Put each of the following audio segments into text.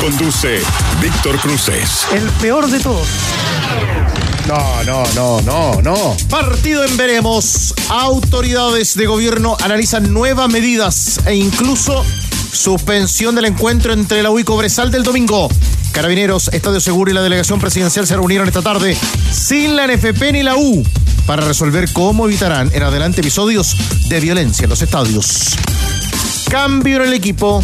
Conduce Víctor Cruces. El peor de todos. No, no, no, no, no. Partido en veremos. Autoridades de gobierno analizan nuevas medidas e incluso suspensión del encuentro entre la U y Cobresal del domingo. Carabineros, Estadio Seguro y la delegación presidencial se reunieron esta tarde sin la NFP ni la U para resolver cómo evitarán en adelante episodios de violencia en los estadios. Cambio en el equipo.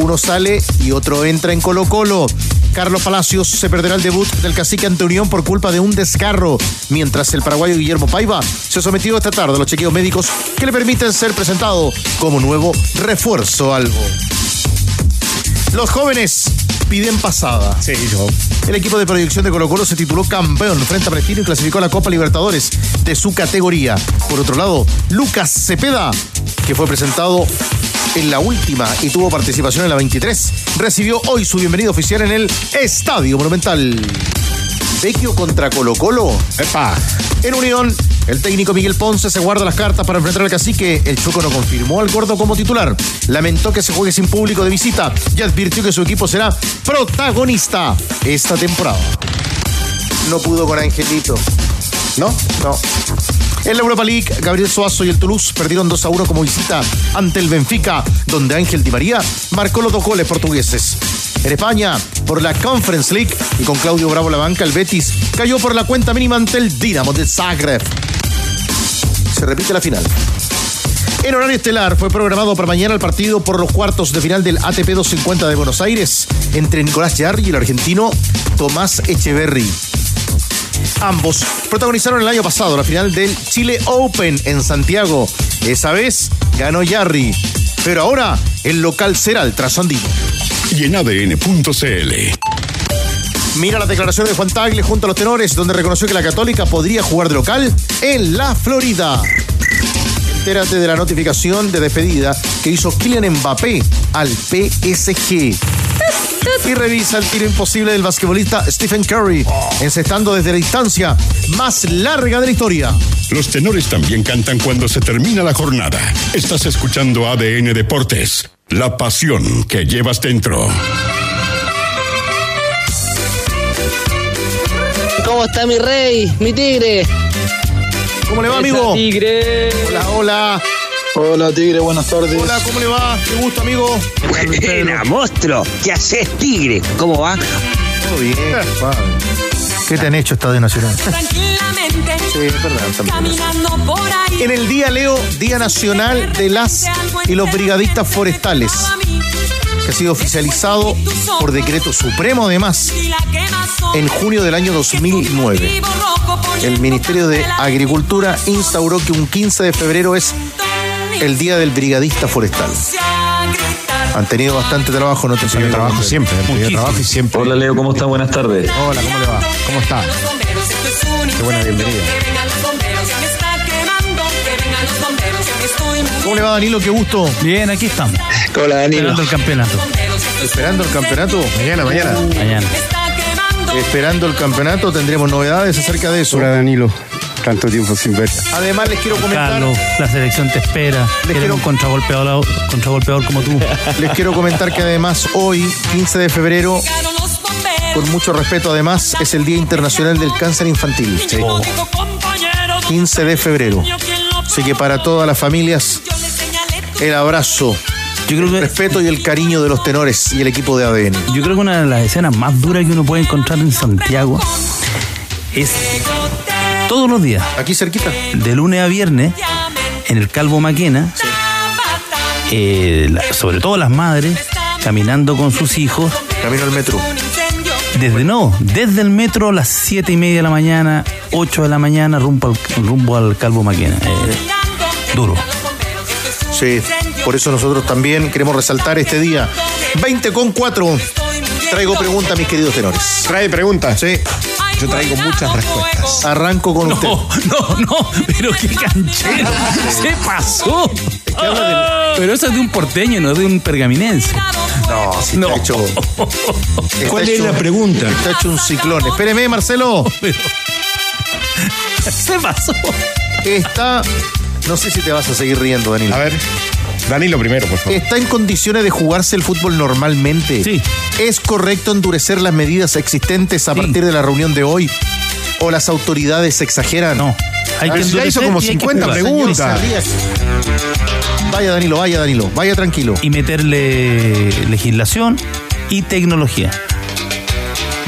Uno sale y otro entra en Colo Colo. Carlos Palacios se perderá el debut del cacique ante Unión por culpa de un descarro, mientras el paraguayo Guillermo Paiva se sometió esta tarde a los chequeos médicos que le permiten ser presentado como nuevo refuerzo algo. Los jóvenes piden pasada. Sí, yo. El equipo de proyección de Colo Colo se tituló campeón frente a Prestino y clasificó a la Copa Libertadores de su categoría. Por otro lado, Lucas Cepeda, que fue presentado en la última y tuvo participación en la 23, recibió hoy su bienvenida oficial en el Estadio Monumental. Vecchio contra Colo Colo. Epa. En Unión, el técnico Miguel Ponce se guarda las cartas para enfrentar al cacique. El Choco no confirmó al gordo como titular. Lamentó que se juegue sin público de visita y advirtió que su equipo será protagonista esta temporada. No pudo con Angelito. ¿No? No. En la Europa League, Gabriel Suazo y el Toulouse perdieron 2 a 1 como visita ante el Benfica, donde Ángel Di María marcó los dos goles portugueses. En España, por la Conference League y con Claudio Bravo la banca, el Betis cayó por la cuenta mínima ante el Dinamo de Zagreb. Se repite la final. En horario estelar fue programado para mañana el partido por los cuartos de final del ATP 250 de Buenos Aires entre Nicolás Jarry y el argentino Tomás Echeverry. Ambos protagonizaron el año pasado la final del Chile Open en Santiago. Esa vez ganó Jarry, pero ahora el local será el trasandino. Y en ADN.cl. Mira las declaraciones de Juan Tagle junto a los tenores, donde reconoció que la Católica podría jugar de local en la Florida. Entérate de la notificación de despedida que hizo Kylian Mbappé al PSG. Y revisa el tiro imposible del basquetbolista Stephen Curry, encestando desde la distancia más larga de la historia. Los tenores también cantan cuando se termina la jornada. Estás escuchando ADN Deportes. La pasión que llevas dentro. ¿Cómo está mi rey, mi tigre? ¿Cómo le va, amigo? Tigre. Hola, hola. Hola Tigre, buenas tardes. Hola, ¿cómo le va? Qué gusto, amigo. Buena, monstruo. ¿Qué haces, tigre? ¿Cómo va? Todo bien, padre. ¿Qué te han hecho Estadio Nacional? tranquilamente Sí, es verdad, también. caminando por ahí. En el Día Leo, Día Nacional de las y los Brigadistas Forestales, que ha sido oficializado por decreto supremo además en junio del año 2009. El Ministerio de Agricultura instauró que un 15 de febrero es el Día del Brigadista Forestal. Han tenido bastante trabajo nuestros amigos. Trabajo siempre, trabajo y siempre. Hola Leo, ¿cómo está? Buenas tardes. Hola, ¿cómo le va? ¿Cómo está? Qué buena bienvenida. ¿Cómo le va, Danilo? Qué gusto. Bien, aquí estamos. Hola Danilo. Esperando el campeonato. Esperando el campeonato. Mañana, mañana. Mañana. Esperando el campeonato, tendremos novedades acerca de eso. Hola Danilo. Tanto tiempo sin ver. Además, les quiero comentar. Carlos, la selección te espera. Les quiero- un contragolpeador, contragolpeador como tú. Les quiero comentar que además hoy, 15 de febrero, con mucho respeto además, es el Día Internacional del Cáncer Infantil. 15 de febrero. Así que para todas las familias, el abrazo, Yo creo el que respeto y el cariño de los tenores y el equipo de ADN. yo creo que una de las escenas más duras que uno puede encontrar en Santiago es todos los días, Aquí cerquita. de lunes a viernes, en el Calvo Maquena, eh, la- sobre todo las madres, caminando con sus hijos, Camino al metro. desde no, desde el metro a las siete y media de la mañana, 8 de la mañana, rumbo al, rumbo al Calvo Maquena. Eh, duro. Sí, por eso nosotros también queremos resaltar este día. 20 con 4. Traigo preguntas, mis queridos tenores. Trae preguntas. Sí. Yo traigo muchas respuestas. Arranco con usted. No, no, no, pero qué canchero. Se pasó. Pero eso es de un porteño, no de un pergaminense. No, si No. está hecho. está ¿Cuál es hecho- la pregunta? Está hecho un ciclón. Espéreme, Marcelo. Pero. Se pasó. Está. No sé si te vas a seguir riendo, Danilo. A ver, Danilo primero, por favor. ¿Está en condiciones de jugarse el fútbol normalmente? Sí. ¿Es correcto endurecer las medidas existentes a Sí. partir de la reunión de hoy? ¿O las autoridades exageran? No. Hay Ah, que ya hizo como y hay que 50 jugar. preguntas. Vaya, Danilo, vaya, Danilo. Vaya tranquilo. Y meterle legislación y tecnología.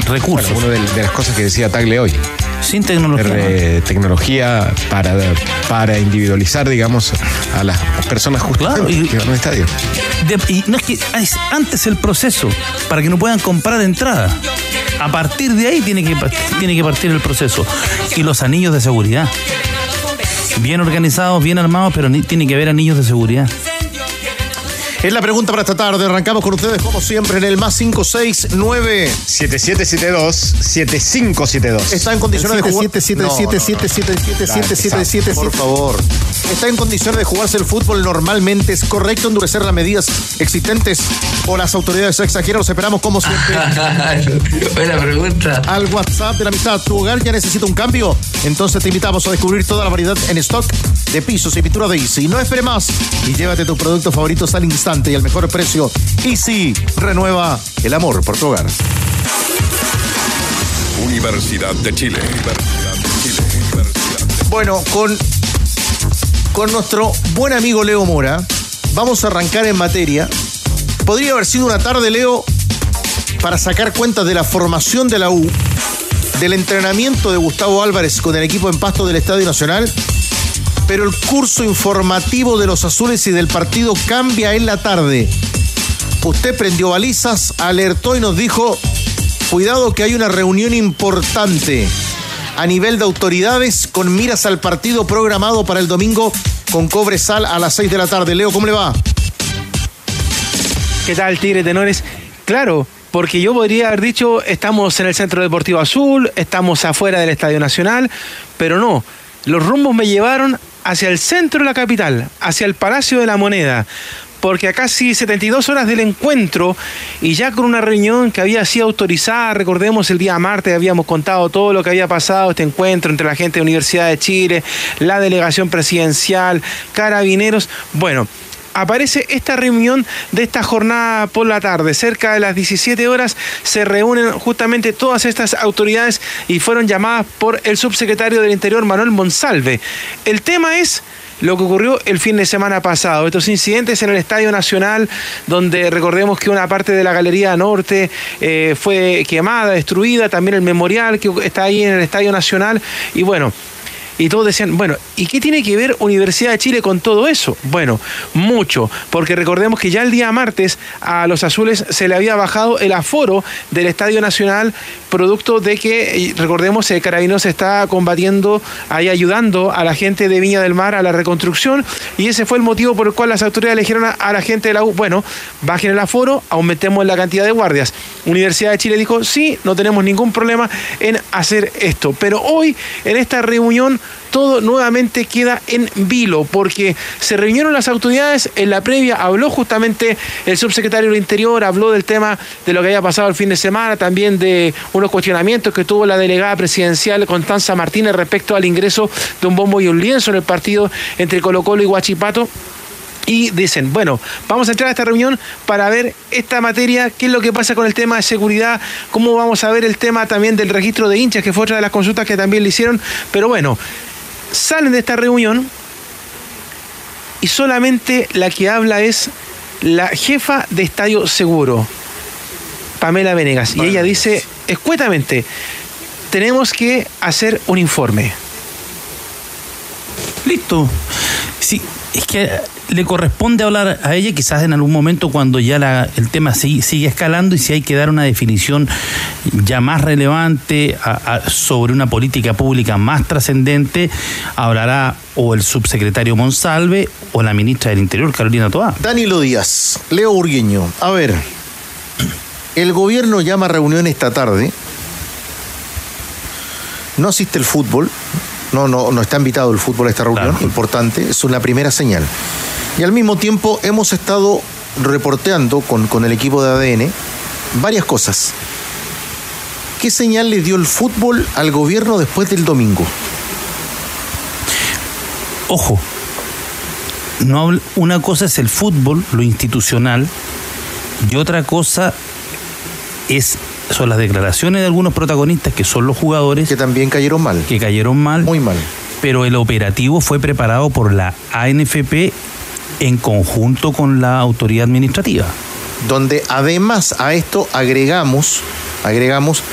Recursos. Bueno, una de, de las cosas que decía Tagle hoy. Sin tecnología. no. Eh, tecnología para, para individualizar, digamos, a las personas justamente Claro, y- que van al estadio. De- y no es que es antes el proceso para que no puedan comprar entrada. A partir de ahí tiene que, tiene que partir el proceso. Y los anillos de seguridad. Bien organizados, bien armados, pero ni- tiene que haber anillos de seguridad. Es la pregunta para esta tarde. Arrancamos con ustedes, como siempre, en el más 569. 7772-7572. ¿Está en condiciones de jugar? 7777777777. Por favor. ¿Está en condiciones de jugarse el fútbol normalmente? ¿Es correcto endurecer las medidas existentes o las autoridades exageran? Los esperamos como siempre Buena pregunta. al WhatsApp de la amistad. ¿Tu hogar ya necesita un cambio? Entonces te invitamos a descubrir toda la variedad en stock de pisos y pintura de Easy. No espere más y llévate tus productos favoritos al instante y al mejor precio. Easy renueva el amor por tu hogar. Universidad de Chile. Universidad de Chile. Universidad de- Bueno, con, con nuestro buen amigo Leo Mora, vamos a arrancar en materia. Podría haber sido una tarde, Leo, para sacar cuentas de la formación de la U, del entrenamiento de Gustavo Álvarez con el equipo en pasto del Estadio Nacional, pero el curso informativo de los azules y del partido cambia en la tarde. Usted prendió balizas, alertó y nos dijo, cuidado que hay una reunión importante a nivel de autoridades con miras al partido programado para el domingo con Cobresal a las 6 de la tarde. Leo, ¿cómo le va? ¿Qué tal, Tigre Tenores? Claro, porque yo podría haber dicho, estamos en el Centro Deportivo Azul, estamos afuera del Estadio Nacional, pero no, los rumbos me llevaron hacia el centro de la capital, hacia el Palacio de la Moneda, porque a casi 72 horas del encuentro y ya con una reunión que había sido autorizada, recordemos el día martes habíamos contado todo lo que había pasado, este encuentro entre la gente de Universidad de Chile, la delegación presidencial, carabineros, bueno, aparece esta reunión de esta jornada por la tarde. Cerca de las 17 horas se reúnen justamente todas estas autoridades y fueron llamadas por el subsecretario del Interior, Manuel Monsalve. El tema es lo que ocurrió el fin de semana pasado. Estos incidentes en el Estadio Nacional, donde recordemos que una parte de la Galería Norte eh, fue quemada, destruida, también el memorial que está ahí en el Estadio Nacional. Y bueno, y todos decían, bueno, ¿y qué tiene que ver Universidad de Chile con todo eso? Bueno, mucho, porque recordemos que ya el día martes a los azules se le había bajado el aforo del Estadio Nacional, producto de que, eh, recordemos, el Carabineros está combatiendo, ahí ayudando a la gente de Viña del Mar a la reconstrucción, y ese fue el motivo por el cual las autoridades le dijeron a, a la gente de la U, bueno, bajen el aforo, aumentemos la cantidad de guardias. Universidad de Chile dijo, sí, no tenemos ningún problema en hacer esto, pero hoy en esta reunión todo nuevamente queda en vilo porque se reunieron las autoridades, en la previa habló justamente el subsecretario del Interior, habló del tema de lo que había pasado el fin de semana, también de unos cuestionamientos que tuvo la delegada presidencial Constanza Martínez respecto al ingreso de un bombo y un lienzo en el partido entre Colo Colo y Huachipato. Y dicen, bueno, vamos a entrar a esta reunión para ver esta materia, qué es lo que pasa con el tema de seguridad, cómo vamos a ver el tema también del registro de hinchas, que fue otra de las consultas que también le hicieron. Pero bueno, salen de esta reunión y solamente la que habla es la jefa de Estadio Seguro, Pamela Venegas. Y ella dice, escuetamente, tenemos que hacer un informe. Listo. Sí, es que le corresponde hablar a ella quizás en algún momento cuando ya la- el tema sigue, sigue escalando y si hay que dar una definición ya más relevante a- a- sobre una política pública más trascendente, hablará o el subsecretario Monsalve o la ministra del Interior, Carolina Toá. Danilo Díaz, Leo Urgueño. A ver, El gobierno llama a reunión esta tarde. No asiste el fútbol. No, no, no está invitado el fútbol a esta reunión. Claro. Importante. Es una primera señal. Y al mismo tiempo hemos estado reporteando con, con el equipo de ADN varias cosas. ¿Qué señal le dio el fútbol al gobierno después del domingo? Ojo, no una cosa es el fútbol, lo institucional, y otra cosa es son las declaraciones de algunos protagonistas que son los jugadores Que también cayeron mal. que cayeron mal, Muy mal. pero el operativo fue preparado por la ANFP en conjunto con la autoridad administrativa. donde además a esto agregamos, agregamos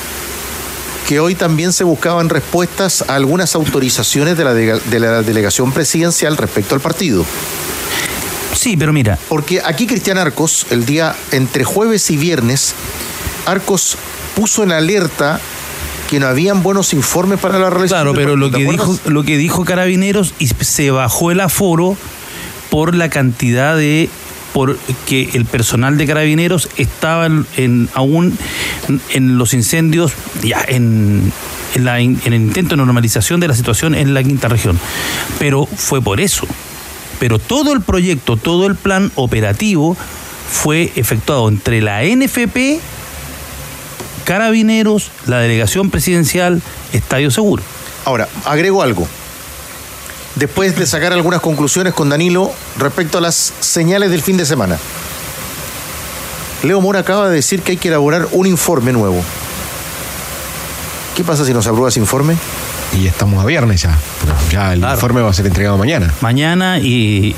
que hoy también se buscaban respuestas a algunas autorizaciones de la, de- de la delegación presidencial respecto al partido. Sí, pero mira, Porque aquí Cristian Arcos, el día entre jueves y viernes, Arcos puso en alerta que no habían buenos informes para la realización. claro, pero lo que ¿te dijo lo que dijo Carabineros y se bajó el aforo por la cantidad de por que el personal de carabineros estaba en, aún en los incendios ya en en, la en el intento de normalización de la situación en la quinta región pero fue por eso pero todo el proyecto todo el plan operativo fue efectuado entre la NFP Carabineros, la delegación presidencial, Estadio Seguro. Ahora, agrego algo. Después de sacar algunas conclusiones con Danilo respecto a las señales del fin de semana. Leo Mora acaba de decir que hay que elaborar un informe nuevo. ¿Qué pasa si nos aprueba ese informe? Y estamos a viernes ya. Ya el Claro. informe va a ser entregado mañana. Mañana y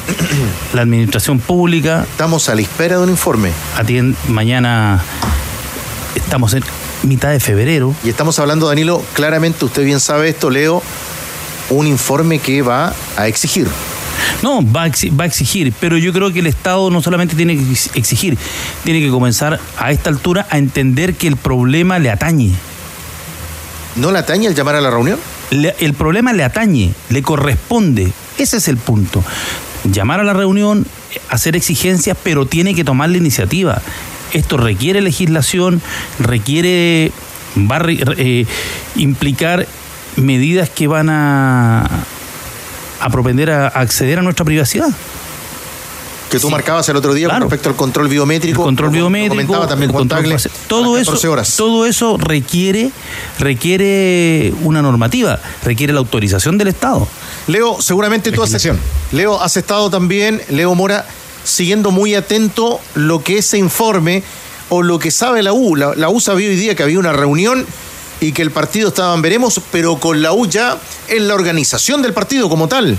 la administración pública Estamos a la espera de un informe. atiende, mañana estamos en mitad de febrero. Y estamos hablando, Danilo, claramente usted bien sabe esto, Leo, un informe que va a exigir. No, va a, exi- va a exigir, pero yo creo que el Estado no solamente tiene que ex- exigir, tiene que comenzar a esta altura a entender que el problema le atañe. ¿No le atañe el llamar a la reunión? Le- el problema le atañe, le corresponde. Ese es el punto. Llamar a la reunión, hacer exigencias, pero tiene que tomar la iniciativa. Esto requiere legislación, requiere va a eh, implicar medidas que van a, a propender a, a acceder a nuestra privacidad. Que tú Sí. marcabas el otro día Claro. con respecto al control biométrico. El control biométrico, comentaba también el control Tagle, todo eso, 14 horas. todo eso requiere, requiere una normativa, requiere la autorización del Estado. Leo, seguramente tú has. Leo, has estado también, Leo Mora, siguiendo muy atento lo que ese informe o lo que sabe la U. La, la U sabía hoy día que había una reunión y que el partido estaba en veremos, pero con la U ya en la organización del partido como tal.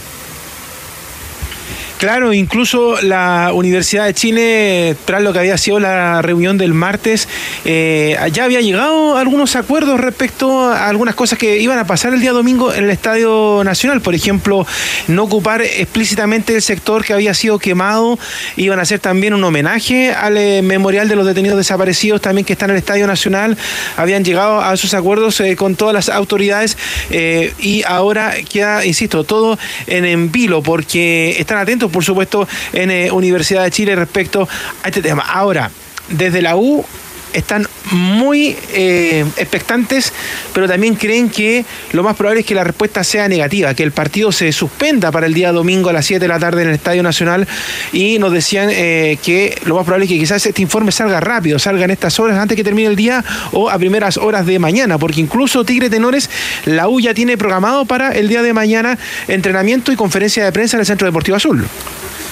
Claro, incluso la Universidad de Chile, tras lo que había sido la reunión del martes, eh, ya había llegado a algunos acuerdos respecto a algunas cosas que iban a pasar el día domingo en el Estadio Nacional. Por ejemplo, no ocupar explícitamente el sector que había sido quemado. Iban a hacer también un homenaje al eh, memorial de los detenidos desaparecidos también que está en el Estadio Nacional. Habían llegado a esos acuerdos eh, con todas las autoridades eh, y ahora queda, insisto, todo en, en vilo porque están atentos, por supuesto, en eh, Universidad de Chile respecto a este tema. Ahora, desde la U están muy eh, expectantes, pero también creen que lo más probable es que la respuesta sea negativa, que el partido se suspenda para el día domingo a las 7 de la tarde en el Estadio Nacional y nos decían eh, que lo más probable es que quizás este informe salga rápido, salga en estas horas antes que termine el día o a primeras horas de mañana, porque incluso Tigre Tenores, la U ya tiene programado para el día de mañana entrenamiento y conferencia de prensa en el Centro Deportivo Azul.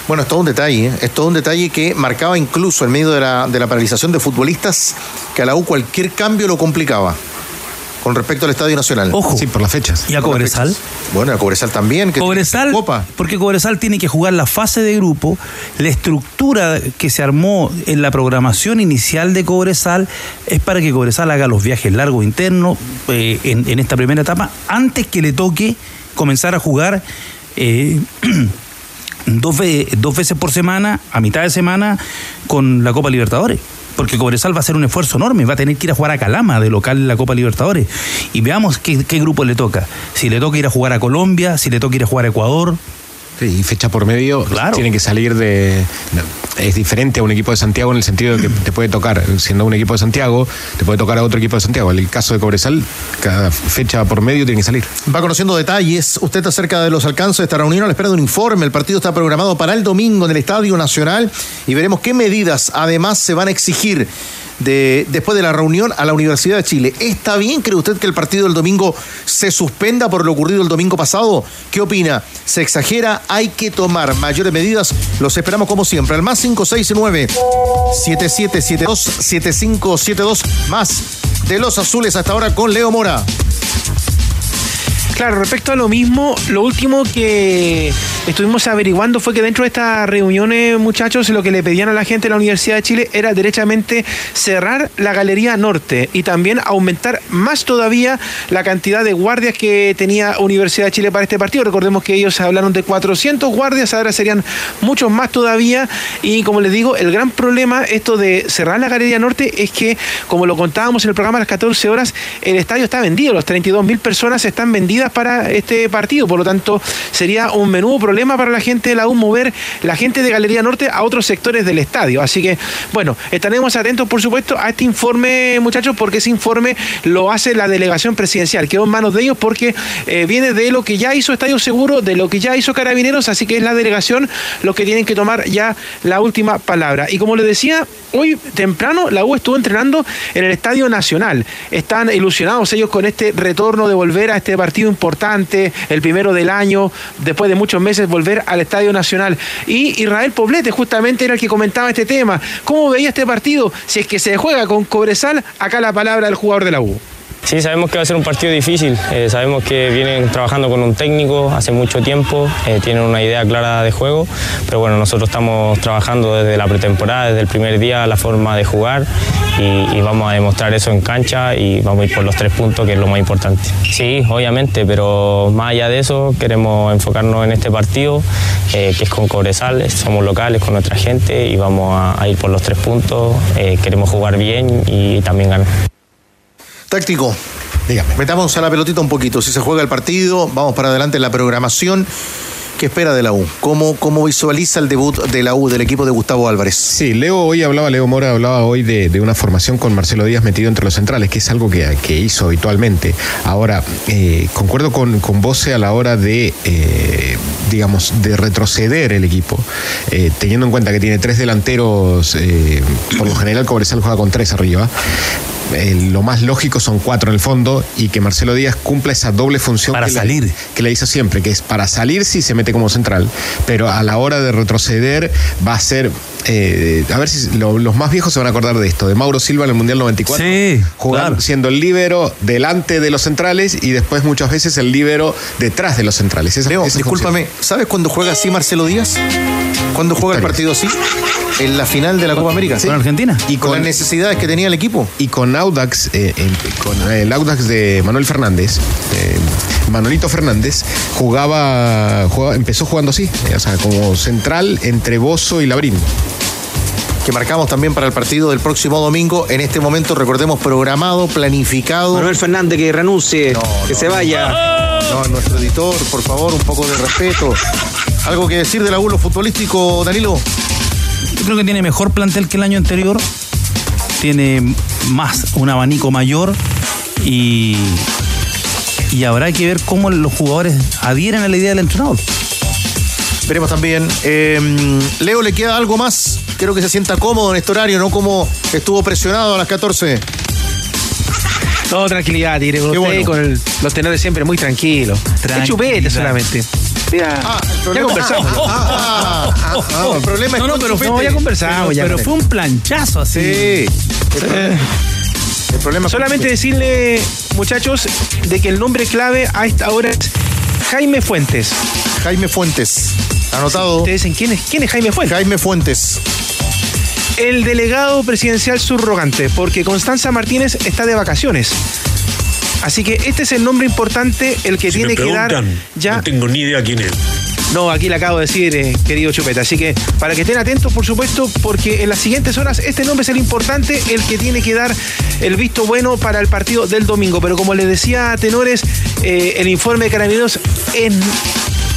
Bueno, es todo un detalle, ¿eh? es todo un detalle que marcaba incluso en medio de la, de la paralización de futbolistas que a la U cualquier cambio lo complicaba con respecto al Estadio Nacional. Ojo, Sí, por las fechas. y a Cobresal. Bueno, a Cobresal también. Que Cobresal, Copa. porque Cobresal tiene que jugar la fase de grupo, la estructura que se armó en la programación inicial de Cobresal es para que Cobresal haga los viajes largos internos eh, en, en esta primera etapa, antes que le toque comenzar a jugar eh, dos, dos veces por semana, a mitad de semana, con la Copa Libertadores. Porque Cobresal va a hacer un esfuerzo enorme, va a tener que ir a jugar a Calama de local en la Copa Libertadores. Y veamos qué, qué grupo le toca. Si le toca ir a jugar a Colombia, si le toca ir a jugar a Ecuador. Y fecha por medio Claro. tienen que salir de. Es diferente a un equipo de Santiago en el sentido de que te puede tocar, siendo un equipo de Santiago, te puede tocar a otro equipo de Santiago. En el caso de Cobresal, cada fecha por medio tiene que salir. Va conociendo detalles. Usted está cerca de los alcances de esta reunión a la espera de un informe. El partido está programado para el domingo en el Estadio Nacional y veremos qué medidas además se van a exigir de, después de la reunión a la Universidad de Chile. ¿Está bien, cree usted, que el partido del domingo se suspenda por lo ocurrido el domingo pasado? ¿Qué opina? ¿Se exagera? ¿Hay que tomar mayores medidas? Los esperamos como siempre. Al más 569 7772 7572 más de los azules hasta ahora con Leo Mora. Claro, respecto a lo mismo, lo último que estuvimos averiguando fue que dentro de estas reuniones, muchachos, lo que le pedían a la gente de la Universidad de Chile era derechamente cerrar la Galería Norte y también aumentar más todavía la cantidad de guardias que tenía Universidad de Chile para este partido. Recordemos que ellos hablaron de 400 guardias, ahora serían muchos más todavía y como les digo, el gran problema esto de cerrar la Galería Norte es que, como lo contábamos en el programa a las 14 horas, el estadio está vendido, los 32 mil personas están vendidas para este partido, por lo tanto sería un menudo problema para la gente de la U mover la gente de Galería Norte a otros sectores del estadio. Así que, bueno, estaremos atentos, por supuesto, a este informe, muchachos, porque ese informe lo hace la delegación presidencial, quedó en manos de ellos porque eh, viene de lo que ya hizo Estadio Seguro, de lo que ya hizo Carabineros, así que es la delegación los que tienen que tomar ya la última palabra. Y como les decía, hoy temprano la U estuvo entrenando en el Estadio Nacional. Están ilusionados ellos con este retorno de volver a este partido importante, el primero del año, después de muchos meses volver al Estadio Nacional. Y Israel Poblete justamente era el que comentaba este tema. ¿Cómo veía este partido? Si es que se juega con Cobresal, acá la palabra del jugador de la U. Sí, sabemos que va a ser un partido difícil, eh, sabemos que vienen trabajando con un técnico hace mucho tiempo, eh, tienen una idea clara de juego, pero bueno, nosotros estamos trabajando desde la pretemporada, desde el primer día, la forma de jugar y, vamos a demostrar eso en cancha y vamos a ir por los tres puntos, que es lo más importante. Sí, obviamente, pero más allá de eso, queremos enfocarnos en este partido, eh, que es con Cobresal, somos locales con nuestra gente y vamos a, ir por los tres puntos, queremos jugar bien y también ganar. Táctico. Dígame. Metamos a la pelotita un poquito. Si se juega el partido, vamos para adelante en la programación. ¿Qué espera de la U? ¿Cómo, ¿Cómo visualiza el debut de la U, del equipo de Gustavo Álvarez? Sí, Leo hoy hablaba, Leo Mora hablaba hoy de, de una formación con Marcelo Díaz metido entre los centrales, que es algo que, que hizo habitualmente. Ahora, eh, concuerdo con, con Bose a la hora de, eh, digamos, de retroceder el equipo, eh, teniendo en cuenta que tiene tres delanteros, eh, por lo general Cobresal juega con tres arriba. Eh, lo más lógico son cuatro en el fondo y que Marcelo Díaz cumpla esa doble función Para que, salir. Le, que le hizo siempre, que es para salir sí se mete como central, pero a la hora de retroceder va a ser, eh, a ver si lo- los más viejos se van a acordar de esto, de Mauro Silva en el Mundial 94, Sí, jugando, claro. siendo el líbero delante de los centrales y después muchas veces el líbero detrás de los centrales. Esa- Leo, esa discúlpame, ¿sabes cuándo juega así Marcelo Díaz? ¿Cuándo juega el partido así? En la final de la Copa América. ¿Con Argentina? Y con, las necesidades que tenía el equipo. Y con Audax, eh, con el Audax de Manuel Fernández, eh, Manolito Fernández, jugaba, jugaba- empezó jugando así, eh, o sea, como central entre Bozo y Labrín. Que marcamos también para el partido del próximo domingo. En este momento, recordemos, programado, planificado. Manuel Fernández que renuncie, que se vaya. No, nuestro editor, por favor, un poco de respeto. ¿Algo que decir del abuelo futbolístico, Danilo? Yo creo que tiene mejor plantel que el año anterior. Tiene más, un abanico mayor. Y, y habrá que ver cómo los jugadores adhieren a la idea del entrenador. Veremos también. Eh, Leo, ¿le queda algo más? Creo que se sienta cómodo en este horario, no como estuvo presionado a las 14. No, tranquilidad, Tigre, con bueno. con el- los tenores siempre muy tranquilos. Es chupete solamente. Ah, el ya problema- conversamos. Ah, ah, ah, el problema es No, no, pero Chupete. no, ya conversamos. Pero, ya fue un planchazo así. Sí. Eh, El problema es con Solamente decirle, muchachos, de que el nombre clave a esta hora es Jaime Fuentes. Jaime Fuentes. Anotado. Ustedes dicen, ¿quién es, quién es Jaime Fuentes? Jaime Fuentes. El delegado presidencial subrogante, porque Constanza Martínez está de vacaciones. Así que este es el nombre importante, el que tiene que dar ya. No tengo ni idea quién es. No, aquí le acabo de decir, eh, querido Chupeta. Así que para que estén atentos, por supuesto, porque en las siguientes horas este nombre es el importante, el que tiene que dar el visto bueno para el partido del domingo. Pero como les decía a Tenores, eh, el informe de Carabineros es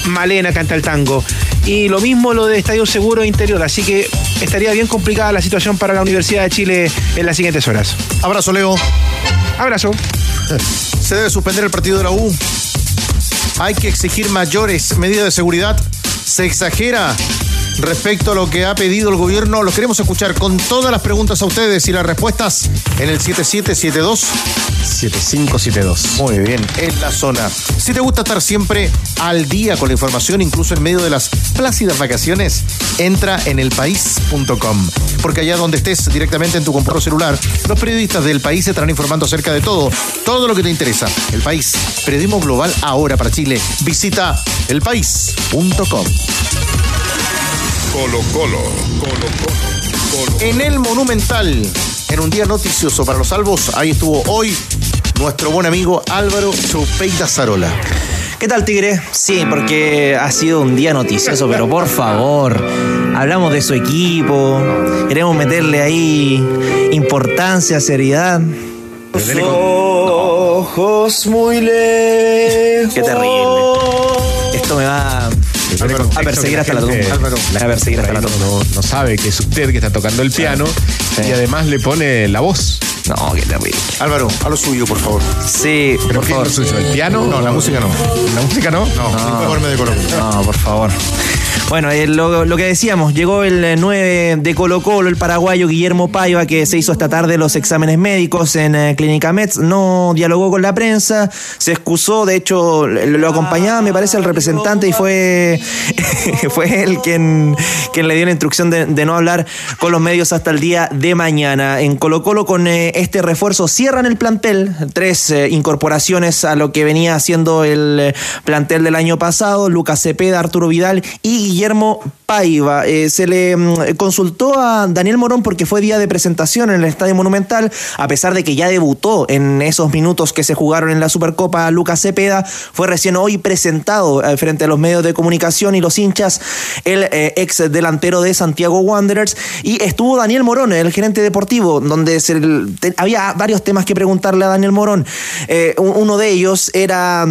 Malena canta el tango. Y lo mismo lo de Estadio Seguro Interior, así que estaría bien complicada la situación para la Universidad de Chile en las siguientes horas. Abrazo, Leo. Abrazo. Se debe suspender el partido de la U. Hay que exigir mayores medidas de seguridad. Se exagera respecto a lo que ha pedido el gobierno. Lo queremos escuchar con todas las preguntas a ustedes y las respuestas en el 7772 7572. Muy bien, en la zona. Si te gusta estar siempre al día con la información, incluso en medio de las plácidas vacaciones, entra en elpaís.com. Porque allá donde estés, directamente en tu computador celular, los periodistas del país estarán informando acerca de todo, todo lo que te interesa. El país, periodismo global ahora para Chile. Visita elpaís.com. Colo Colo, Colo Colo, En el Monumental, en un día noticioso para los salvos, ahí estuvo hoy nuestro buen amigo Álvaro Chupeida Zarola. ¿Qué tal, Tigre? Sí, porque ha sido un día noticioso, pero por favor, hablamos de su equipo, queremos meterle ahí importancia, seriedad. Ojos muy lejos. Qué terrible. Esto me va a perseguir hasta la tumba. A perseguir hasta la tumba. no, no sabe que es usted que está tocando el piano y además le pone la voz. No, qué terrible. Álvaro, a lo suyo, por favor. Sí, ¿Pero por qué es lo favor. suyo? ¿El piano? No, la música no. ¿La música no? No, me decoro. No, por favor. Bueno, eh, lo, que decíamos, llegó el eh, 9 de Colo Colo, el paraguayo Guillermo Paiva, que se hizo esta tarde los exámenes médicos en eh, Clínica Mets, no dialogó con la prensa, se excusó, de hecho lo, acompañaba, me parece, el representante y fue, fue él quien, quien le dio la instrucción de, no hablar con los medios hasta el día de mañana. En Colo Colo con eh, este refuerzo cierran el plantel, tres eh, incorporaciones a lo que venía haciendo el eh, plantel del año pasado, Lucas Cepeda, Arturo Vidal y Guillermo Paiva. Eh, se le mm, consultó a Daniel Morón porque fue día de presentación en el Estadio Monumental, a pesar de que ya debutó en esos minutos que se jugaron en la Supercopa Lucas Cepeda, fue recién hoy presentado eh, frente a los medios de comunicación y los hinchas el eh, ex delantero de Santiago Wanderers y estuvo Daniel Morón, el gerente deportivo, donde se, había varios temas que preguntarle a Daniel Morón. Eh, un- uno de ellos era...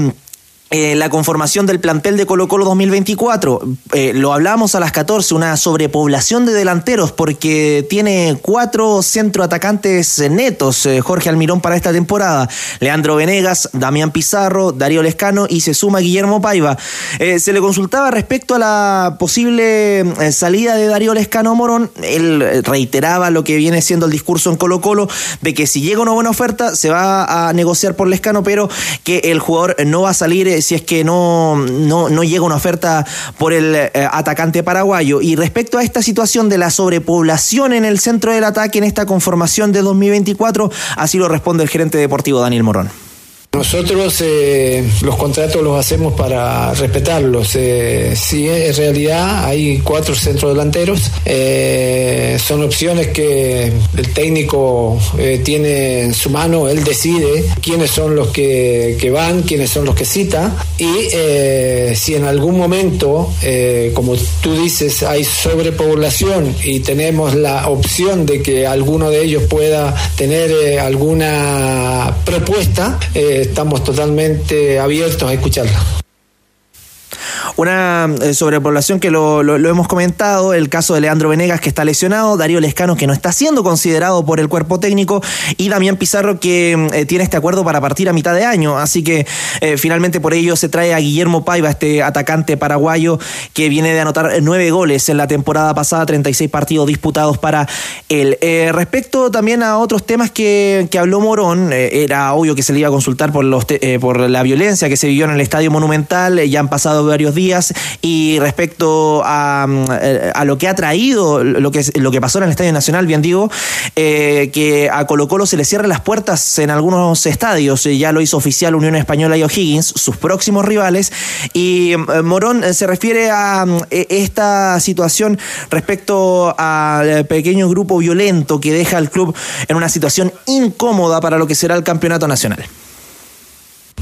eh, la conformación del plantel de Colo Colo 2024. Eh, lo hablamos a las 14, una sobrepoblación de delanteros porque tiene cuatro centroatacantes netos eh, Jorge Almirón para esta temporada. Leandro Venegas, Damián Pizarro, Darío Lescano y se suma Guillermo Paiva. Se le consultaba respecto a la posible salida de Darío Lescano Morón. Él reiteraba lo que viene siendo el discurso en Colo Colo de que si llega una buena oferta se va a negociar por Lescano, pero que el jugador no va a salir si es que no, no, no llega una oferta por el eh, atacante paraguayo. Y respecto a esta situación de la sobrepoblación en el centro del ataque en esta conformación de 2024, así lo responde el gerente deportivo Daniel Morón. Nosotros eh, los contratos los hacemos para respetarlos. Eh, si en realidad hay cuatro centrodelanteros, eh, son opciones que el técnico eh, tiene en su mano, él decide quiénes son los que, van, quiénes son los que cita. Y eh, si en algún momento, como tú dices, hay sobrepoblación y tenemos la opción de que alguno de ellos pueda tener alguna propuesta, eh, estamos totalmente abiertos a escucharla. Una eh, sobrepoblación que lo, hemos comentado, el caso de Leandro Venegas que está lesionado, Darío Lescano que no está siendo considerado por el cuerpo técnico y Damián Pizarro que eh, tiene este acuerdo para partir a mitad de año. Así que eh, finalmente por ello se trae a Guillermo Paiva, este atacante paraguayo que viene de anotar nueve goles en la temporada pasada, 36 partidos disputados para él. Respecto también a otros temas que, que habló Morón, era obvio que se le iba a consultar por, los por la violencia que se vivió en el Estadio Monumental, ya han pasado varios días, y respecto a, mm, eh, a lo que ha traído, lo que, lo que pasó en el Estadio Nacional, bien digo, eh, que a Colo Colo se le cierran las puertas en algunos estadios, eh, ya lo hizo oficial Unión Española y O'Higgins, sus próximos rivales, y eh, Morón se refiere a mm, eh, esta situación respecto al pequeño grupo violento que deja al club en una situación incómoda para lo que será el campeonato nacional.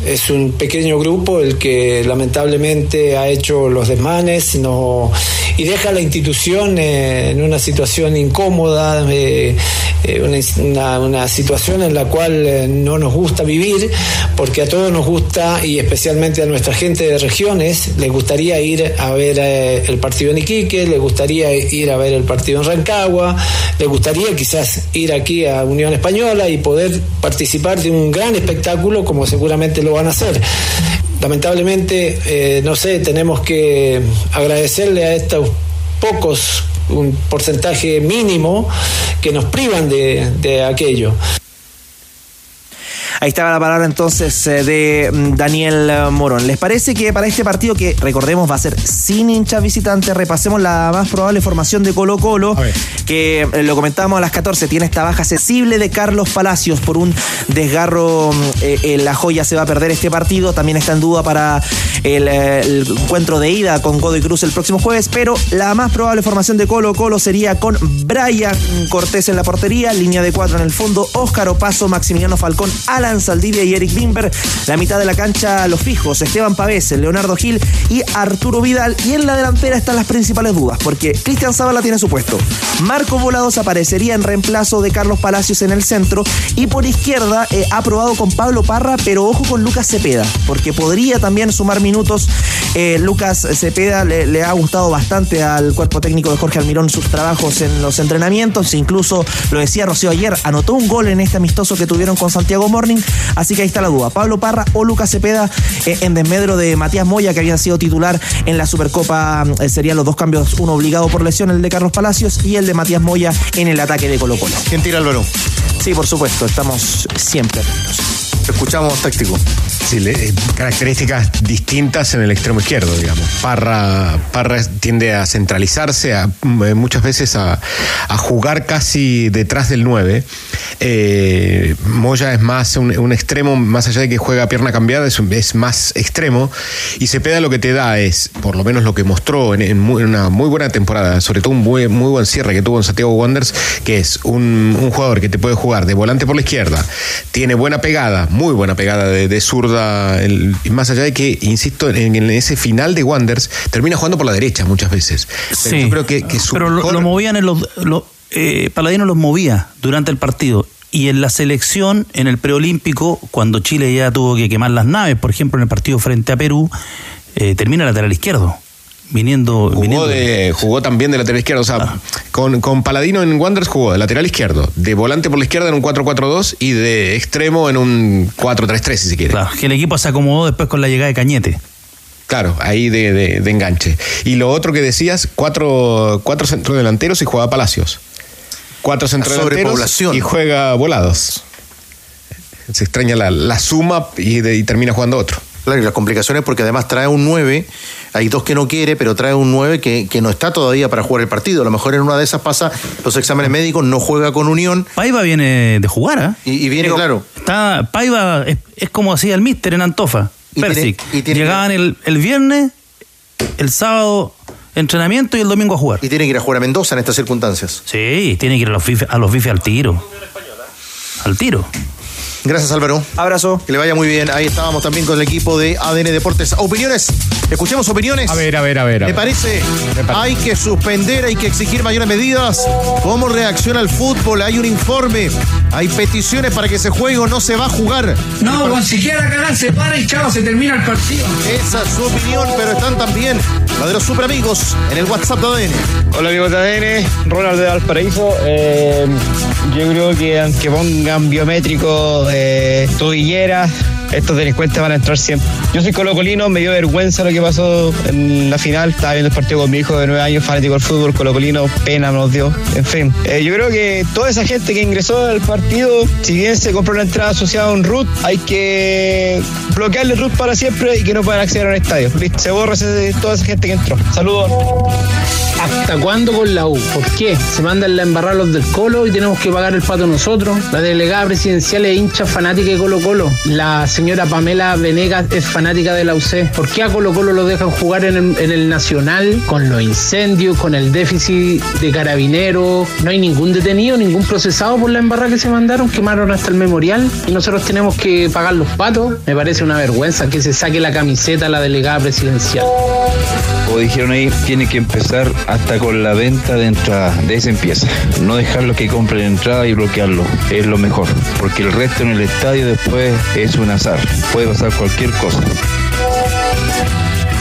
Es un pequeño grupo el que lamentablemente ha hecho los desmanes no, y deja a la institución eh, en una situación incómoda, eh, eh, una, situación en la cual no nos gusta vivir, porque a todos nos gusta, y especialmente a nuestra gente de regiones, les gustaría ir a ver el partido en Iquique, les gustaría ir a ver el partido en Rancagua, les gustaría quizás ir aquí a Unión Española y poder participar de un gran espectáculo como seguramente lo van a hacer. Lamentablemente, eh, no sé, tenemos que agradecerle a estos pocos, un porcentaje mínimo, que nos privan de, de aquello. Ahí estaba la palabra entonces eh, de mm, Daniel eh, Morón. ¿Les parece que para este partido, que recordemos va a ser sin hinchas visitantes, repasemos la más probable formación de Colo Colo, que eh, lo comentábamos a las 14, tiene esta baja sensible de Carlos Palacios por un desgarro, mm, la joya se va a perder este partido, también está en duda para el, encuentro de ida con Godoy Cruz el próximo jueves, pero la más probable formación de Colo Colo sería con Brian Cortés en la portería, línea de cuatro en el fondo, Óscar Opaso, Maximiliano Falcón, Alan Saldivia y Eric Bimber. La mitad de la cancha, los fijos, Esteban Pavés, Leonardo Gil y Arturo Vidal. Y en la delantera están las principales dudas, porque Cristian Zavala tiene su puesto. Marco Volados aparecería en reemplazo de Carlos Palacios en el centro. Y por izquierda eh, ha probado con Pablo Parra, pero ojo con Lucas Cepeda, porque podría también sumar minutos. Eh, Lucas Cepeda le, ha gustado bastante al cuerpo técnico de Jorge Almirón sus trabajos en los entrenamientos. Incluso lo decía Rocío ayer, anotó un gol en este amistoso que tuvieron con Santiago Morning. Así que ahí está la duda. Pablo Parra o Lucas Cepeda eh, en desmedro de Matías Moya, que había sido titular en la Supercopa. Eh, serían los dos cambios, uno obligado por lesión, el de Carlos Palacios, y el de Matías Moya en el ataque de Colo Colo. ¿Quién tira Álvaro? Sí, por supuesto, estamos siempre Escuchamos táctico. Sí, eh, características distintas en el extremo izquierdo, digamos. Parra, Parra tiende a centralizarse, a, mm, muchas veces a, jugar casi detrás del 9. Eh, Moya es más un, extremo, más allá de que juega pierna cambiada, es, más extremo. Y Cepeda lo que te da es, por lo menos lo que mostró en, una muy buena temporada, sobre todo un muy, buen cierre que tuvo en Santiago Wanderers, que es un jugador que te puede jugar de volante por la izquierda, tiene buena pegada, muy buena pegada de, zurda, el, más allá de que, insisto, en, ese final de Wanders termina jugando por la derecha muchas veces. Pero sí, yo creo que, pero lo, movían en los... Eh, Paladino los movía durante el partido y en la selección, en el preolímpico, cuando Chile ya tuvo que quemar las naves, por ejemplo, en el partido frente a Perú, eh, termina lateral izquierdo viniendo. Jugó, De, jugó también de lateral izquierdo. O sea, ah. con, con, Paladino en Wanderers jugó de lateral izquierdo, de volante por la izquierda en un 4-4-2 y de extremo en un 4-3-3, si se quiere. Claro, que el equipo se acomodó después con la llegada de Cañete. Claro, ahí de, de, enganche. Y lo otro que decías, cuatro, cuatro centrodelanteros y juega Palacios. Cuatro centrodelanteros y juega Volados. Se extraña la, la suma y, y termina jugando otro. Claro, y las complicaciones porque además trae un 9, hay dos que no quiere, pero trae un 9 que, que, no está todavía para jugar el partido. A lo mejor en una de esas pasa los exámenes médicos, no juega con Unión. Paiva viene de jugar, ¿eh? Y, viene, claro. Está, Paiva es, como hacía el míster en Antofa, Persic. Llegaban el, el viernes, el sábado entrenamiento y el domingo a jugar. Y tiene que ir a jugar a Mendoza en estas circunstancias. Sí, tiene que ir a los bifes, a los bifes al tiro. Al tiro. Gracias, Álvaro. Abrazo. Que le vaya muy bien. Ahí estábamos también con el equipo de ADN Deportes. Opiniones. Escuchemos opiniones. A ver, a ver, a ver. ¿Me parece? Hay que suspender, hay que exigir mayores medidas. ¿Cómo reacciona el fútbol? Hay un informe. Hay peticiones para que se juegue o no se va a jugar. No, con siquiera ganar se para y chao, se termina el partido. Esa es su opinión, pero están también la de los super amigos en el WhatsApp de ADN. Hola amigos de ADN, Ronald de Valparaíso. Eh, yo creo que aunque pongan biométrico eh, tobilleras, estos delincuentes van a entrar siempre. Yo soy colocolino, me dio vergüenza lo que pasó en la final. Estaba viendo el partido con mi hijo de nueve años, fanático del fútbol, colocolino, pena nos dio. En fin, eh, yo creo que toda esa gente que ingresó al partido, si bien se compró una entrada asociada a un root, hay que bloquearle el root para siempre y que no puedan acceder a un estadio. Se borra toda esa gente que entró. Saludos. ¿Hasta cuándo con la U? ¿Por qué? Se mandan la embarrar los del Colo y tenemos que pagar el pato nosotros. La delegada presidencial es hincha fanática de Colo Colo. La señora Pamela Venegas es fanática de la UC. ¿Por qué a Colo Colo lo dejan jugar en el, Nacional con los incendios, con el déficit de carabineros? No hay ningún detenido, ningún procesado por la embarrada que se mandaron. Quemaron hasta el memorial y nosotros tenemos que pagar los patos. Me parece una vergüenza que se saque la camiseta a la delegada presidencial. Como dijeron ahí, tiene que empezar hasta con la venta de entrada. De se empieza. No dejarlo que compren entrada y bloquearlo. Es lo mejor. Porque el resto en el estadio después es un azar. Puede pasar cualquier cosa.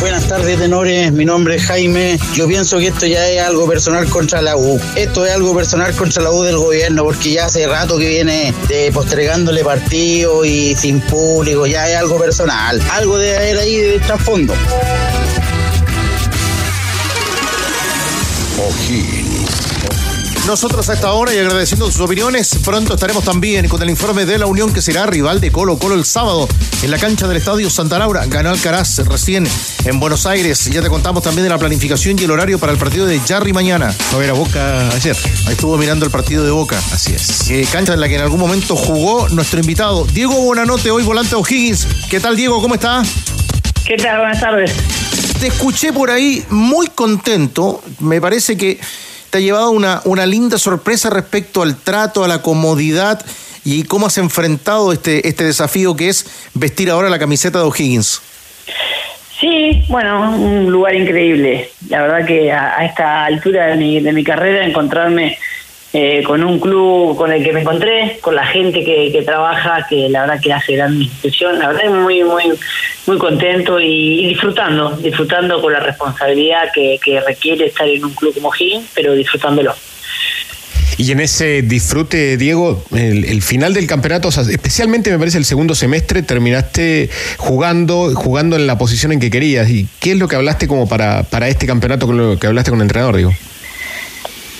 Buenas tardes, tenores. Mi nombre es Jaime. Yo pienso que esto ya es algo personal contra la U. Esto es algo personal contra la U del gobierno, porque ya hace rato que viene de postergándole partido y sin público. Ya es algo personal. Algo debe haber ahí de trasfondo. Nosotros a esta hora y agradeciendo sus opiniones, pronto estaremos también con el informe de la Unión que será rival de Colo Colo el sábado en la cancha del Estadio Santa Laura. Ganó Alcaraz recién en Buenos Aires. Ya te contamos también de la planificación y el horario para el partido de Jarry mañana. A ver a Boca ayer. Ahí estuvo mirando el partido de Boca. Así es. Eh, cancha en la que en algún momento jugó nuestro invitado Diego Buenanote, hoy volante O'Higgins. ¿Qué tal Diego? ¿Cómo está? ¿Qué tal? Buenas tardes. Te escuché por ahí muy contento. Me parece que te ha llevado una, una linda sorpresa respecto al trato, a la comodidad y cómo has enfrentado este, este desafío que es vestir ahora la camiseta de O'Higgins. Sí, bueno, un lugar increíble. La verdad que a, a esta altura de mi, de mi carrera encontrarme eh, con un club con el que me encontré, con la gente que, que trabaja, que la verdad que hace gran institución, la verdad muy, muy, muy contento y, disfrutando, disfrutando con la responsabilidad que, que requiere estar en un club como Higgins, pero disfrutándolo. Y en ese disfrute, Diego, el, final del campeonato, o sea, especialmente me parece el segundo semestre, terminaste jugando, jugando en la posición en que querías. ¿Y qué es lo que hablaste como para, para este campeonato con lo que hablaste con el entrenador, digo?